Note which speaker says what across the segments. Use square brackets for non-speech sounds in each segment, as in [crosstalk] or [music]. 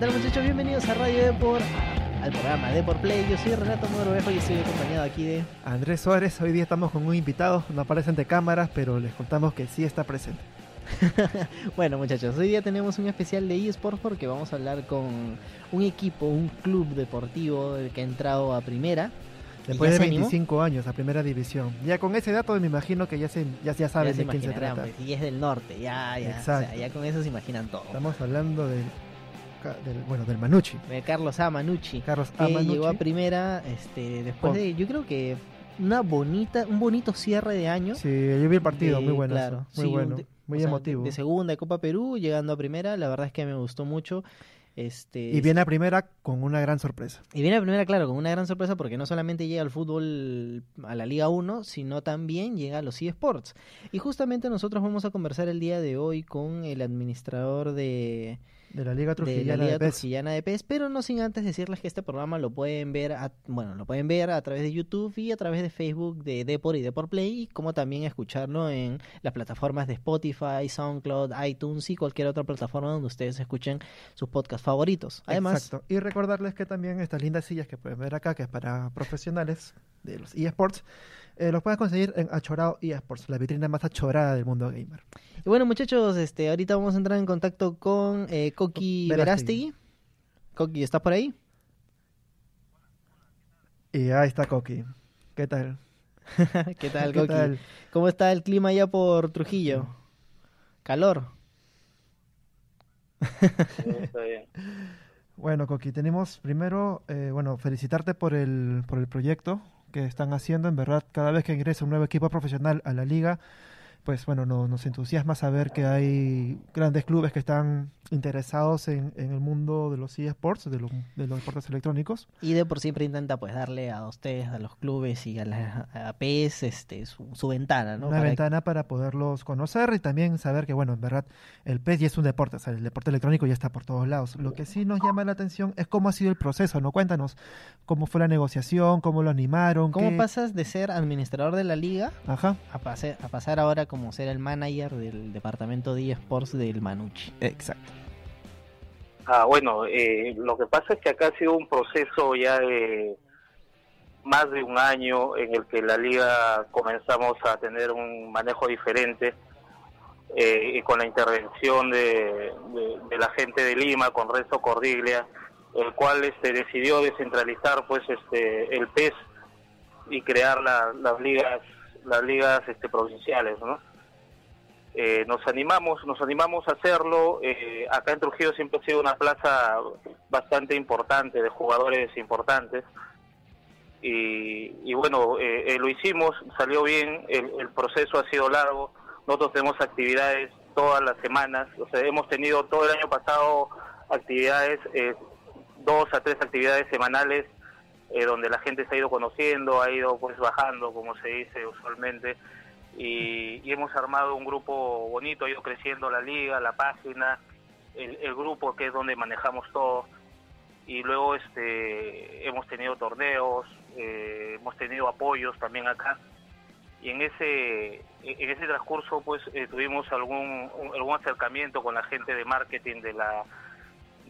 Speaker 1: tal muchachos? Bienvenidos a Radio Depor, al programa Depor Play. Yo soy Renato Mogrovejo y estoy acompañado aquí de...
Speaker 2: Andrés Suárez, hoy día estamos con un invitado, no aparece ante cámaras, pero les contamos que sí está presente. [laughs]
Speaker 1: bueno muchachos, hoy día tenemos un especial de eSports porque vamos a hablar con un equipo, un club deportivo que ha entrado a primera.
Speaker 2: Después de 25 años a primera división. Ya con ese dato me imagino que ya se ya, ya saben de quién se trata.
Speaker 1: Pues, y es del norte, ya, ya. O sea, ya con eso se imaginan todo.
Speaker 2: Estamos hablando del, del bueno, del Manucci.
Speaker 1: De Carlos A. Manucci.
Speaker 2: Carlos A. Manucci.
Speaker 1: llegó a primera este, después de, yo creo que una bonita, un bonito cierre de año.
Speaker 2: Sí, yo vi el partido, muy bueno. Claro, muy bueno. muy emotivo.
Speaker 1: de segunda de Copa Perú, llegando a primera, la verdad es que me gustó mucho. Este,
Speaker 2: y viene a primera con una gran sorpresa.
Speaker 1: Y viene a primera, claro, con una gran sorpresa porque no solamente llega al fútbol a la Liga 1, sino también llega a los eSports. Y justamente nosotros vamos a conversar el día de hoy con el administrador de,
Speaker 2: de la Liga Trujillana de,
Speaker 1: de, PES. pero no sin antes decirles que este programa lo pueden ver, a, bueno, lo pueden ver a través de YouTube y a través de Facebook de Depor y Depor Play, como también escucharlo en las plataformas de Spotify, SoundCloud, iTunes y cualquier otra plataforma donde ustedes escuchen sus podcasts favoritos. Además,
Speaker 2: Exacto. Y recordarles que también estas lindas sillas que pueden ver acá, que es para profesionales de los eSports, eh, los puedes conseguir en Achorado eSports, la vitrina más achorada del mundo gamer.
Speaker 1: Y bueno, muchachos, este, ahorita vamos a entrar en contacto con eh, Coqui Verástegui. Coqui, ¿estás por ahí?
Speaker 2: Y ahí está Coqui. ¿Qué tal? [laughs]
Speaker 1: ¿Qué tal, [laughs] Coqui? ¿Cómo está el clima allá por Trujillo? ¿Calor?
Speaker 3: está bien. [laughs]
Speaker 2: Bueno, Coqui, tenemos primero, eh, bueno, felicitarte por el, por el proyecto que están haciendo. En verdad, cada vez que ingresa un nuevo equipo profesional a la liga, pues bueno, nos entusiasma saber que hay grandes clubes que están interesados en, en el mundo de los eSports, de, los, de los deportes electrónicos.
Speaker 1: Y de por siempre intenta pues darle a ustedes, a los clubes y a la a PES este, su, ventana, ¿no?
Speaker 2: Una ventana para poderlos conocer y también saber que, bueno, en verdad, el PES ya es un deporte, o sea, el deporte electrónico ya está por todos lados. Lo que sí nos llama la atención es cómo ha sido el proceso, ¿no? Cuéntanos cómo fue la negociación, cómo lo animaron.
Speaker 1: ¿Cómo pasas de ser administrador de la liga
Speaker 2: Ajá.
Speaker 1: A, a pasar ahora como ser el manager del departamento de eSports del Manucci?
Speaker 2: Exacto.
Speaker 3: Ah, bueno, eh, lo que pasa es que acá ha sido un proceso ya de más de un año en el que la liga comenzamos a tener un manejo diferente eh, y con la intervención de, la gente de Lima, con Renzo Cordiglia, el cual este, decidió descentralizar pues este el PES y crear las ligas las ligas este, provinciales, ¿no? Eh, nos animamos, nos animamos a hacerlo. Eh, acá en Trujillo siempre ha sido una plaza bastante importante, de jugadores importantes. Y, bueno, eh, lo hicimos, salió bien, el, proceso ha sido largo. Nosotros tenemos actividades todas las semanas, o sea, hemos tenido todo el año pasado actividades, dos a tres actividades semanales, donde la gente se ha ido conociendo, ha ido pues bajando, como se dice usualmente y, hemos armado un grupo bonito, ha ido creciendo la liga, la página, el, grupo que es donde manejamos todo y luego este hemos tenido torneos, eh, hemos tenido apoyos también acá y en ese en ese transcurso pues eh, tuvimos algún algún acercamiento con la gente de marketing de la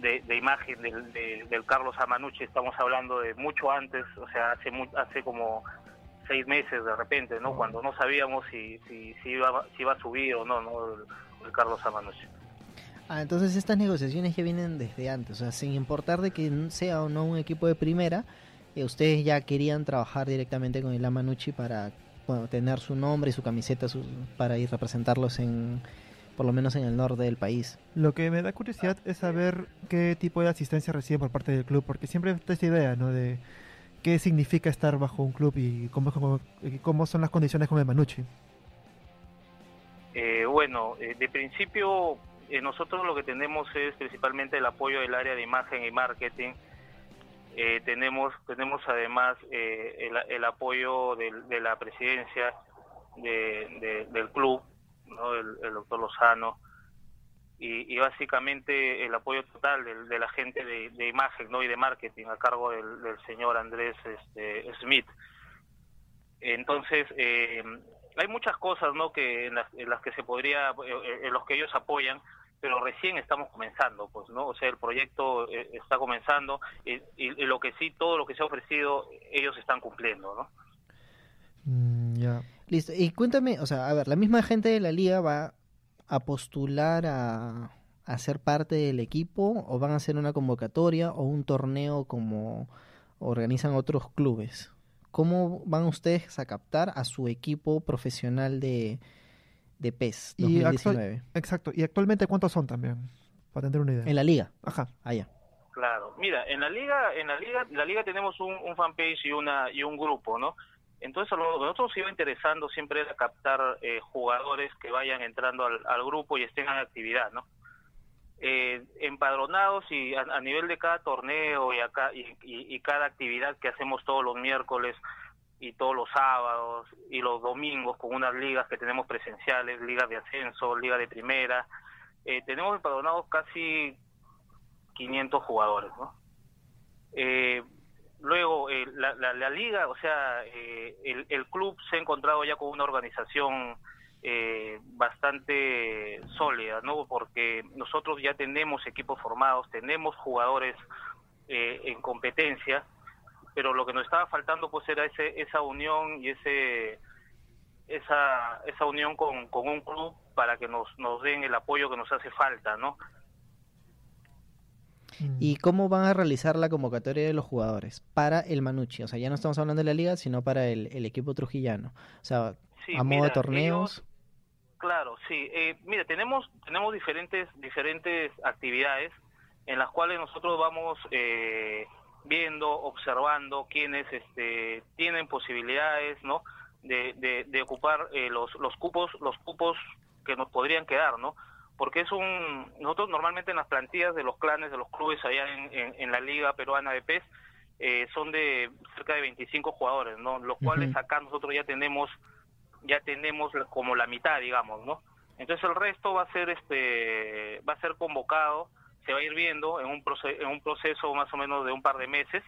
Speaker 3: de, imagen del, del Carlos Amanucci estamos hablando de mucho antes o sea hace hace como seis meses de repente, ¿no? Cuando no sabíamos si, si, si, iba, si iba a subir o no, ¿no? El, Carlos Amanos.
Speaker 1: Ah, entonces estas negociaciones ya vienen desde antes, o sea, sin importar de que sea o no un equipo de primera, eh, ustedes ya querían trabajar directamente con el Amanucci para bueno, tener su nombre y su camiseta para ir representarlos en por lo menos en el norte del país.
Speaker 2: Lo que me da curiosidad es saber qué tipo de asistencia recibe por parte del club, porque siempre está esta idea, ¿no? De qué significa estar bajo un club y cómo, cómo son las condiciones con el Manucci.
Speaker 3: Eh, bueno, eh, de principio eh, nosotros lo que tenemos es principalmente el apoyo del área de imagen y marketing. tenemos tenemos además el, apoyo de la presidencia del club, ¿no? el, doctor Lozano y, básicamente el apoyo total de, la gente de, imagen ¿no? y de marketing a cargo del, señor Andrés este, Smith. Entonces, eh, hay muchas cosas ¿no? que en las, que se podría, en los que ellos apoyan, pero recién estamos comenzando, pues, ¿no? O sea, el proyecto eh, está comenzando y, y, lo que sí, todo lo que se ha ofrecido, ellos están cumpliendo, ¿no?
Speaker 2: Mm, ya.
Speaker 1: Listo. Y cuéntame, o sea, a ver, la misma gente de la liga va a postular a, a ser parte del equipo o van a hacer una convocatoria o un torneo como organizan otros clubes. ¿Cómo van ustedes a captar a su equipo profesional de, de PES 2019?
Speaker 2: Y exacto. ¿Y actualmente cuántos son también? Para tener una idea.
Speaker 1: En la liga.
Speaker 2: Ajá.
Speaker 1: Allá.
Speaker 3: Claro. Mira, en la liga, en la liga, la liga tenemos un, un fanpage y una y un grupo, ¿no? Entonces, lo que nosotros nos iba interesando siempre era captar eh, jugadores que vayan entrando al, grupo y estén en actividad, ¿no? Eh, empadronados y a, nivel de cada torneo y, acá, y, cada actividad que hacemos todos los miércoles y todos los sábados y los domingos con unas ligas que tenemos presenciales, ligas de ascenso, liga de primera, eh, tenemos empadronados casi 500 jugadores, ¿no? Eh, luego eh, la, la, la, liga, o sea, eh, el, el, club se ha encontrado ya con una organización eh, bastante sólida, ¿no? Porque nosotros ya tenemos equipos formados, tenemos jugadores eh, en competencia, pero lo que nos estaba faltando pues era ese, esa unión y ese esa esa unión con, con un club para que nos, nos den el apoyo que nos hace falta, ¿no?
Speaker 1: ¿Y cómo van a realizar la convocatoria de los jugadores para el Manucci? O sea, ya no estamos hablando de la liga, sino para el, el equipo trujillano. O sea,
Speaker 3: sí,
Speaker 1: a modo
Speaker 3: mira,
Speaker 1: de torneos.
Speaker 3: Ellos, claro, sí. Eh, mira, tenemos tenemos diferentes diferentes actividades en las cuales nosotros vamos eh, viendo, observando quiénes este, tienen posibilidades, ¿no? De, de, de ocupar eh, los los cupos los cupos que nos podrían quedar, ¿no? Porque es un nosotros normalmente en las plantillas de los clanes de los clubes allá en, en, en la liga peruana de PES eh, son de cerca de 25 jugadores no los cuales uh -huh. acá nosotros ya tenemos ya tenemos como la mitad digamos no entonces el resto va a ser este va a ser convocado se va a ir viendo en un proceso en un proceso más o menos de un par de meses.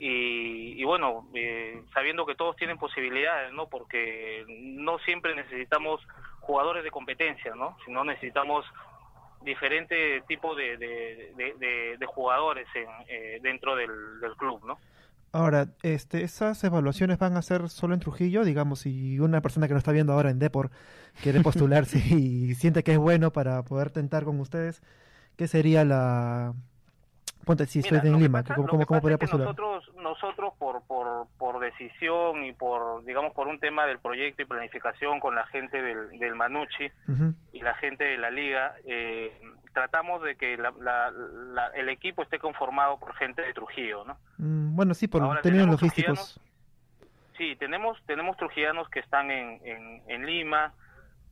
Speaker 3: Y, y bueno eh, sabiendo que todos tienen posibilidades no porque no siempre necesitamos jugadores de competencia, ¿no? Si no necesitamos diferente tipo de, de, de, de jugadores en, eh, dentro del, del, club, ¿no?
Speaker 2: Ahora, este, esas evaluaciones van a ser solo en Trujillo, digamos, si una persona que nos está viendo ahora en Depor quiere postularse [laughs] y siente que es bueno para poder tentar con ustedes, ¿qué sería la, Ponte, si
Speaker 3: Mira,
Speaker 2: estoy en Lima,
Speaker 3: pasa,
Speaker 2: ¿cómo, cómo, cómo podría postular?
Speaker 3: Nosotros, nosotros por, por, por decisión y por, digamos, por un tema del proyecto y planificación con la gente del, del Manucci uh -huh. y la gente de la liga, eh, tratamos de que la, la, la, el equipo esté conformado por gente de Trujillo, ¿no?
Speaker 2: Mm, bueno, sí, por términos logísticos.
Speaker 3: Sí, tenemos, tenemos trujillanos que están en, en, en Lima,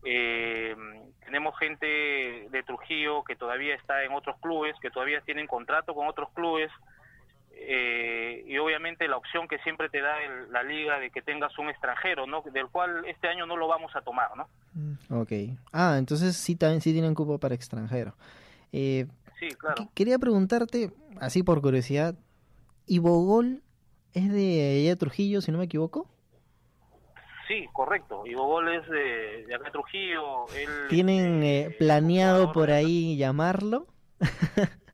Speaker 3: eh, tenemos gente de Trujillo que todavía está en otros clubes, que todavía tienen contrato con otros clubes, eh, y obviamente la opción que siempre te da el, la liga de que tengas un extranjero, ¿no? Del cual este año no lo vamos a tomar, ¿no?
Speaker 1: Mm. Ok. Ah, entonces sí, también sí tienen cupo para extranjero. Eh,
Speaker 3: sí, claro.
Speaker 1: Quería preguntarte, así por curiosidad, ¿Ibogol es de allá de Trujillo, si no me equivoco?
Speaker 3: Sí, correcto. Ivo Gol es de, de acá Trujillo. Él,
Speaker 1: ¿Tienen eh, planeado por ahí llamarlo? [laughs]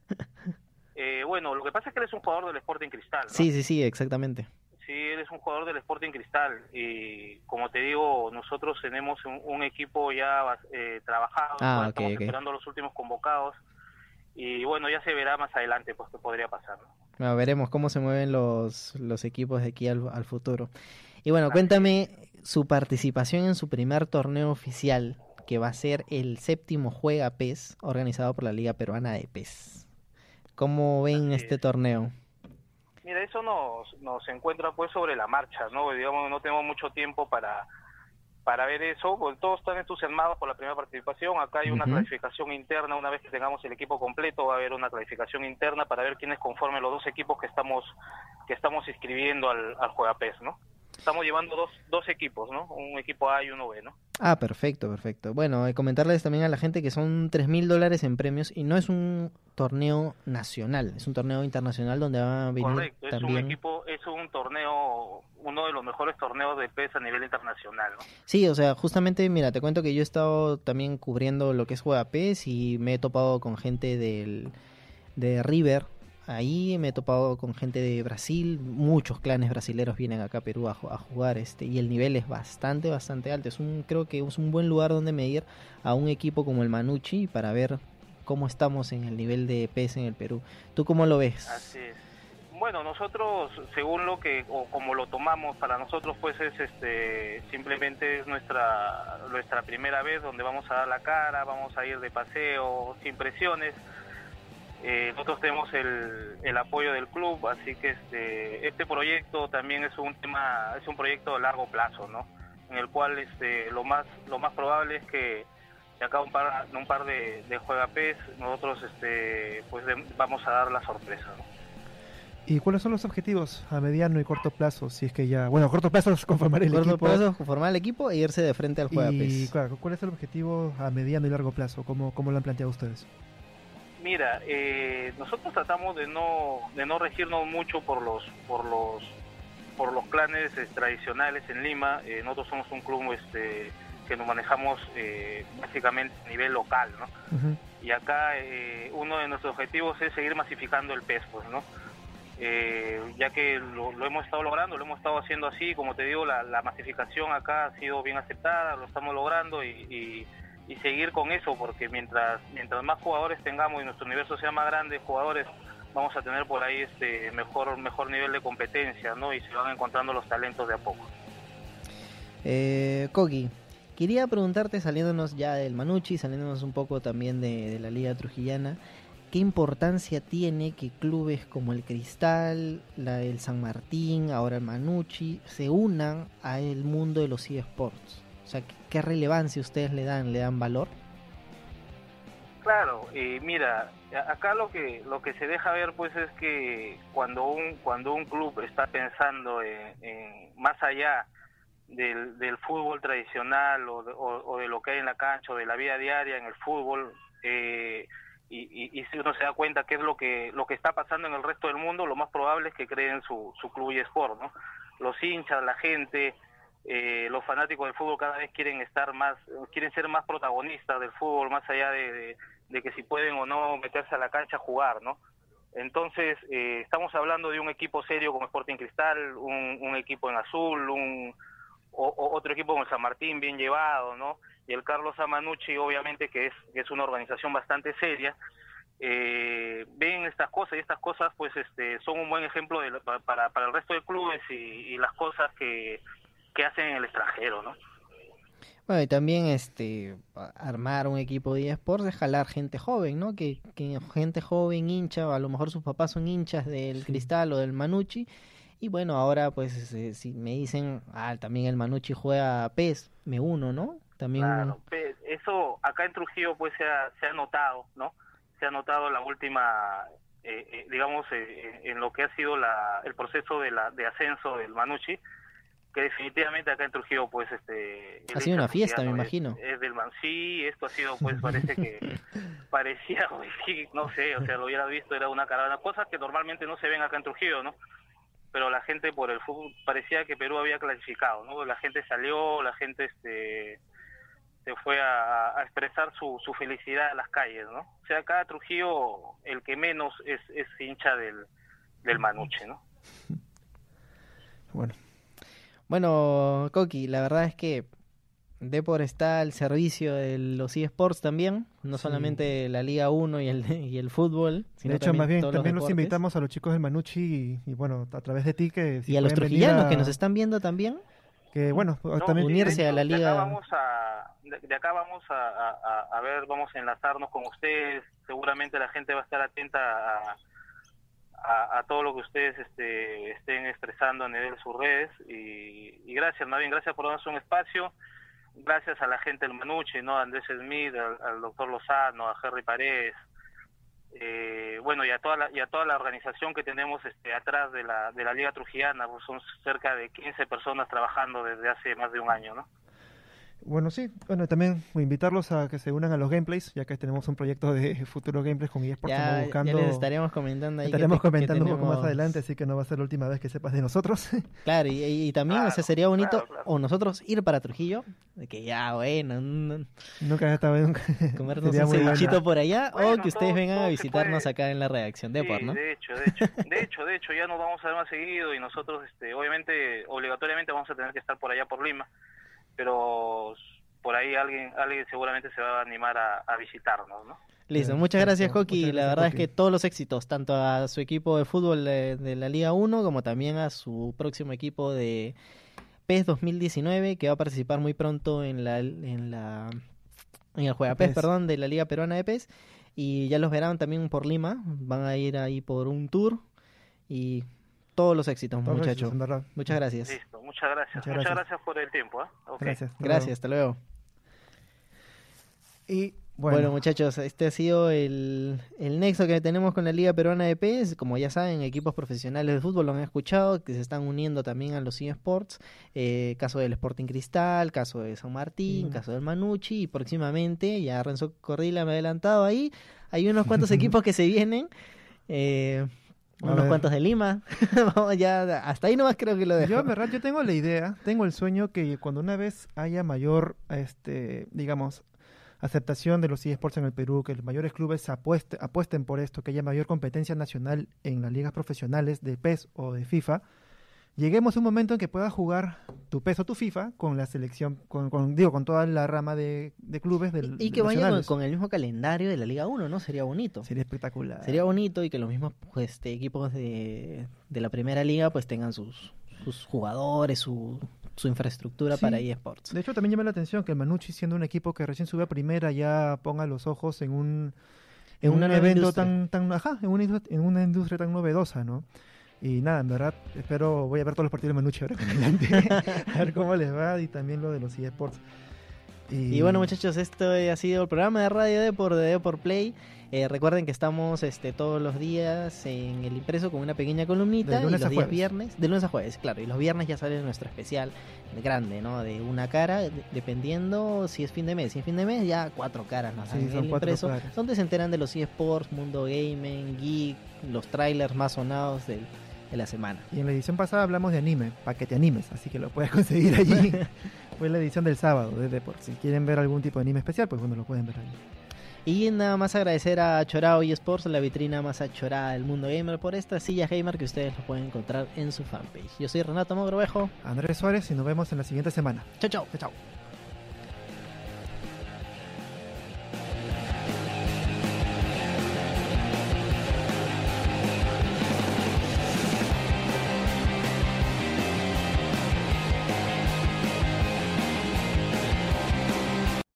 Speaker 3: eh, bueno, lo que pasa es que él es un jugador del Sporting Cristal. ¿no?
Speaker 1: Sí, sí, sí, exactamente.
Speaker 3: Sí, él es un jugador del Sporting Cristal. Y como te digo, nosotros tenemos un, un equipo ya eh, trabajado.
Speaker 1: Ah, okay,
Speaker 3: estamos
Speaker 1: okay.
Speaker 3: esperando los últimos convocados. Y bueno, ya se verá más adelante pues qué podría pasar. ¿no?
Speaker 1: Bueno, veremos cómo se mueven los, los equipos de aquí al, al futuro. Y bueno, cuéntame su participación en su primer torneo oficial, que va a ser el séptimo Juega PES, organizado por la Liga Peruana de PES. ¿Cómo ven
Speaker 3: Así
Speaker 1: este
Speaker 3: es.
Speaker 1: torneo?
Speaker 3: Mira, eso nos, nos encuentra pues sobre la marcha, ¿no? Digamos, no tenemos mucho tiempo para, para ver eso, porque todos están entusiasmados por la primera participación. Acá hay una uh -huh. clasificación interna, una vez que tengamos el equipo completo, va a haber una clasificación interna para ver quiénes conformen los dos equipos que estamos, que estamos inscribiendo al, al Juega PES, ¿no? Estamos llevando dos, dos equipos, ¿no? Un equipo A y uno B, ¿no?
Speaker 1: Ah, perfecto, perfecto. Bueno, eh, comentarles también a la gente que son tres mil dólares en premios y no es un torneo nacional, es un torneo internacional donde va a venir
Speaker 3: Correcto, es un equipo, es un torneo, uno de los mejores torneos de PES a nivel internacional, ¿no?
Speaker 1: Sí, o sea, justamente, mira, te cuento que yo he estado también cubriendo lo que es Juega PES y me he topado con gente del, de River. Ahí me he topado con gente de Brasil, muchos clanes brasileros vienen acá a Perú a, ju- a jugar este y el nivel es bastante, bastante alto. Es un, creo que es un buen lugar donde medir a un equipo como el Manucci para ver cómo estamos en el nivel de PES en el Perú. ¿Tú cómo lo ves?
Speaker 3: Así es. Bueno, nosotros, según lo que, o como lo tomamos para nosotros, pues es este, simplemente es nuestra, nuestra primera vez donde vamos a dar la cara, vamos a ir de paseo, sin presiones. Eh, nosotros tenemos el, el apoyo del club, así que este, este proyecto también es un tema, es un proyecto a largo plazo, ¿no? En el cual este, lo más, lo más probable es que de acá un par, un par de, de juegapés nosotros este, pues de- vamos a dar la sorpresa, ¿no?
Speaker 2: ¿Y cuáles son los objetivos a mediano y corto plazo? Si es que ya, bueno, a corto plazo es conformar el
Speaker 1: Corto
Speaker 2: equipo.
Speaker 1: plazo, formar el equipo e irse de frente al Juega
Speaker 2: y claro, ¿cuál es el objetivo a mediano y largo plazo? ¿Cómo, cómo lo han planteado ustedes?
Speaker 3: Mira, eh, nosotros tratamos de no de no regirnos mucho por los por los por los clanes eh, tradicionales en Lima. Eh, nosotros somos un club este que nos manejamos eh, básicamente a nivel local, ¿no? Y acá uno de nuestros objetivos es seguir masificando el PES, pues, ¿no? Ya que lo, lo hemos estado logrando, lo hemos estado haciendo así, como te digo, la, la masificación acá ha sido bien aceptada, lo estamos logrando y, y- y seguir con eso, porque mientras mientras más jugadores tengamos y nuestro universo sea más grande, jugadores, vamos a tener por ahí este mejor mejor nivel de competencia, ¿no? Y se van encontrando los talentos de a poco.
Speaker 1: Eh, Kogi, quería preguntarte, saliéndonos ya del Manucci, saliéndonos un poco también de, la Liga Trujillana, ¿qué importancia tiene que clubes como el Cristal, la, el San Martín, ahora el Manucci, se unan a el mundo de los eSports? Sea, ¿qué, relevancia ustedes le dan? ¿Le dan valor?
Speaker 3: Claro, eh, mira, acá lo que lo que se deja ver pues es que cuando un cuando un club está pensando en, en más allá del, del fútbol tradicional o de, o- o de lo que hay en la cancha o de la vida diaria en el fútbol eh, y, y- y si uno se da cuenta qué es lo que lo que está pasando en el resto del mundo, lo más probable es que creen su, su club y sport, ¿no? Los hinchas, la gente, eh, los fanáticos del fútbol cada vez quieren estar más, quieren ser más protagonistas del fútbol, más allá de, que si pueden o no meterse a la cancha a jugar, ¿no? Entonces, eh, estamos hablando de un equipo serio como Sporting Cristal, un, un equipo en azul, un o- otro equipo como el San Martín bien llevado, ¿no? Y el Carlos Amanucci, obviamente, que es, es una organización bastante seria, eh, ven estas cosas y estas cosas pues este son un buen ejemplo de, para, para el resto de clubes y las cosas que, que hacen en el extranjero, ¿no?
Speaker 1: Bueno, y también este a- armar un equipo de eSports es jalar gente joven, ¿no? Que, que gente joven hincha, a lo mejor sus papás son hinchas del Cristal o del Manucci. Y bueno, ahora pues eh, si me dicen, ah, también el Manucci juega PES, me uno, ¿no? También
Speaker 3: Claro, pe- eso acá en Trujillo pues se ha, se ha notado, ¿no? Se ha notado la última, eh, eh, digamos, eh, en, en lo que ha sido la, el proceso de, la, de ascenso del Manucci, que definitivamente acá en Trujillo pues este...
Speaker 1: Ha sido una fiesta, me
Speaker 3: es-
Speaker 1: imagino.
Speaker 3: Es, del Man, sí, esto ha sido pues [laughs] parece que parecía, pues, [laughs] sí, no sé, o sea, lo hubiera visto, era una caravana, cosas que normalmente no se ven acá en Trujillo, ¿no? pero la gente por el fútbol parecía que Perú había clasificado, ¿no? La gente salió, la gente este se fue a, a expresar su, su felicidad a las calles, ¿no? O sea, acá Trujillo el que menos es, es hincha del, del Manuche, ¿no?
Speaker 2: Bueno,
Speaker 1: Bueno, Coqui, la verdad es que Depor está al servicio de los eSports también, no
Speaker 2: Sí.
Speaker 1: solamente la Liga 1 y el, y el fútbol, sino
Speaker 2: de hecho,
Speaker 1: también
Speaker 2: más bien
Speaker 1: todos
Speaker 2: también los invitamos a los chicos del Manucci y, y, bueno, a través de ti que si
Speaker 1: y a los trujillanos
Speaker 2: a-
Speaker 1: que nos están viendo también.
Speaker 2: que bueno,
Speaker 3: No,
Speaker 2: también
Speaker 3: de
Speaker 1: unirse
Speaker 3: hecho,
Speaker 1: a la
Speaker 3: De
Speaker 1: liga.
Speaker 3: acá vamos a, de, de acá vamos a, a- a- a ver, vamos a enlazarnos con ustedes. Seguramente la gente va a estar atenta a, a, a todo lo que ustedes este, estén expresando a nivel de sus redes. Y, gracias, más bien, gracias por darnos un espacio. Gracias a la gente del Manuche, ¿no? A Andrés Smith, al, al doctor Lozano, a Henry Paredes. Eh, bueno, y a, toda la, y a toda la organización que tenemos este, atrás de la, de la Liga Trujillana, pues son cerca de 15 personas trabajando desde hace más de un año, ¿no?
Speaker 2: Bueno, sí, bueno, también invitarlos a que se unan a los gameplays, ya que tenemos un proyecto de [laughs] futuro gameplays con eSports.
Speaker 1: Ya,
Speaker 2: buscando,
Speaker 1: ya les estaríamos comentando ahí. que
Speaker 2: estaremos
Speaker 1: que
Speaker 2: comentando un poco más adelante, así que no va a ser la última vez que sepas de nosotros. [laughs]
Speaker 1: Claro, y, también, o sea,
Speaker 3: Claro,
Speaker 1: sería bonito,
Speaker 3: claro, claro.
Speaker 1: o nosotros ir para Trujillo, de que ya, bueno, un-
Speaker 2: Nunca has estado en [laughs]
Speaker 1: comernos
Speaker 2: Sería
Speaker 1: un cevichito por allá, o que ustedes
Speaker 3: todo-
Speaker 1: vengan a
Speaker 3: todo
Speaker 1: visitarnos acá en la redacción de
Speaker 3: Sí,
Speaker 1: Por, ¿no?
Speaker 3: de hecho, de hecho, de hecho, de hecho, ya nos vamos a ver más seguido y nosotros, este, obviamente, obligatoriamente vamos a tener que estar por allá por Lima, pero por ahí alguien, alguien seguramente se va a animar a, a visitarnos, ¿no?
Speaker 1: Listo, muchas gracias.
Speaker 2: Muchas
Speaker 1: La verdad es que todos los éxitos, tanto a su equipo de fútbol de, de la Liga 1, como también a su próximo equipo de PES 2019, que va a participar muy pronto en la en la en el Juega PES,
Speaker 2: PES.
Speaker 1: perdón, de la Liga Peruana de PES. Y ya los verán también por Lima. Van a ir ahí por un tour. Y todos los éxitos,
Speaker 2: Todos
Speaker 1: muchachos.
Speaker 2: éxitos, en verdad.
Speaker 1: Muchas gracias.
Speaker 3: Listo, muchas gracias.
Speaker 2: Muchas
Speaker 3: Muchas
Speaker 2: gracias.
Speaker 3: gracias, por el tiempo, ¿ah?
Speaker 2: Gracias.
Speaker 1: hasta luego.
Speaker 2: Y
Speaker 1: Bueno,
Speaker 2: bueno,
Speaker 1: muchachos, este ha sido el, el nexo que tenemos con la Liga Peruana de PES. Como ya saben, equipos profesionales de fútbol lo han escuchado, que se están uniendo también a los eSports. Eh, caso del Sporting Cristal, caso de San Martín,
Speaker 2: Mm.
Speaker 1: caso del Manucci. Y próximamente, ya Renzo Corrila me ha adelantado ahí, hay unos cuantos [laughs] equipos que se vienen. eh,
Speaker 2: A
Speaker 1: unos
Speaker 2: ver.
Speaker 1: cuantos de Lima. [laughs] Vamos ya, hasta ahí nomás creo que lo dejo.
Speaker 2: Yo, en verdad, yo tengo la idea, tengo el sueño que cuando una vez haya mayor, este, digamos, aceptación de los eSports en el Perú, que los mayores clubes apueste- apuesten por esto, que haya mayor competencia nacional en las ligas profesionales de PES o de FIFA, lleguemos a un momento en que puedas jugar tu PES o tu FIFA con la selección, con, con- digo, con toda la rama de, de clubes del
Speaker 1: y que vaya con, el mismo calendario de la Liga 1, ¿no? Sería bonito.
Speaker 2: Sería espectacular.
Speaker 1: Sería bonito y que los mismos pues, este, equipos de, de la primera liga pues tengan sus, sus jugadores, su, su infraestructura
Speaker 2: Sí.
Speaker 1: para eSports.
Speaker 2: De hecho, también llama la atención que el Manucci, siendo un equipo que recién sube a primera, ya ponga los ojos en un, en un evento
Speaker 1: industria.
Speaker 2: tan, tan, ajá, en una, en una industria tan novedosa, ¿no? Y nada, en verdad, espero, voy a ver todos los partidos de Manucci ahora adelante, [laughs] a ver cómo les va y también lo de los eSports.
Speaker 1: Y bueno muchachos, esto ha sido el programa de Radio Depor de Depor Play. Eh, recuerden que estamos este, todos los días en el impreso con una pequeña columnita.
Speaker 2: De lunes
Speaker 1: y los
Speaker 2: a
Speaker 1: días
Speaker 2: jueves.
Speaker 1: viernes, de lunes a jueves, claro. Y los viernes ya sale nuestro especial grande, ¿no? De una cara, de- dependiendo si es fin de mes. Si es fin de mes, ya cuatro caras nos
Speaker 2: Sí,
Speaker 1: en
Speaker 2: son
Speaker 1: el
Speaker 2: cuatro
Speaker 1: impreso.
Speaker 2: caras.
Speaker 1: Donde se enteran de los eSports, Mundo Gaming, Geek, los trailers más sonados del- de la semana.
Speaker 2: Y en la edición pasada hablamos de anime, para que te animes, así que lo puedes [laughs] conseguir allí. [laughs] Fue la edición del sábado de Deport. Si quieren ver algún tipo de anime especial, pues bueno, lo pueden ver ahí.
Speaker 1: Y nada más agradecer a Chorao y Sports, la vitrina más achorada del mundo gamer, por esta silla gamer que ustedes lo pueden encontrar en su fanpage. Yo soy Renato Mogrovejo.
Speaker 2: Andrés Suárez y nos vemos en la siguiente semana.
Speaker 1: Chao, chao.
Speaker 2: Chao, chao.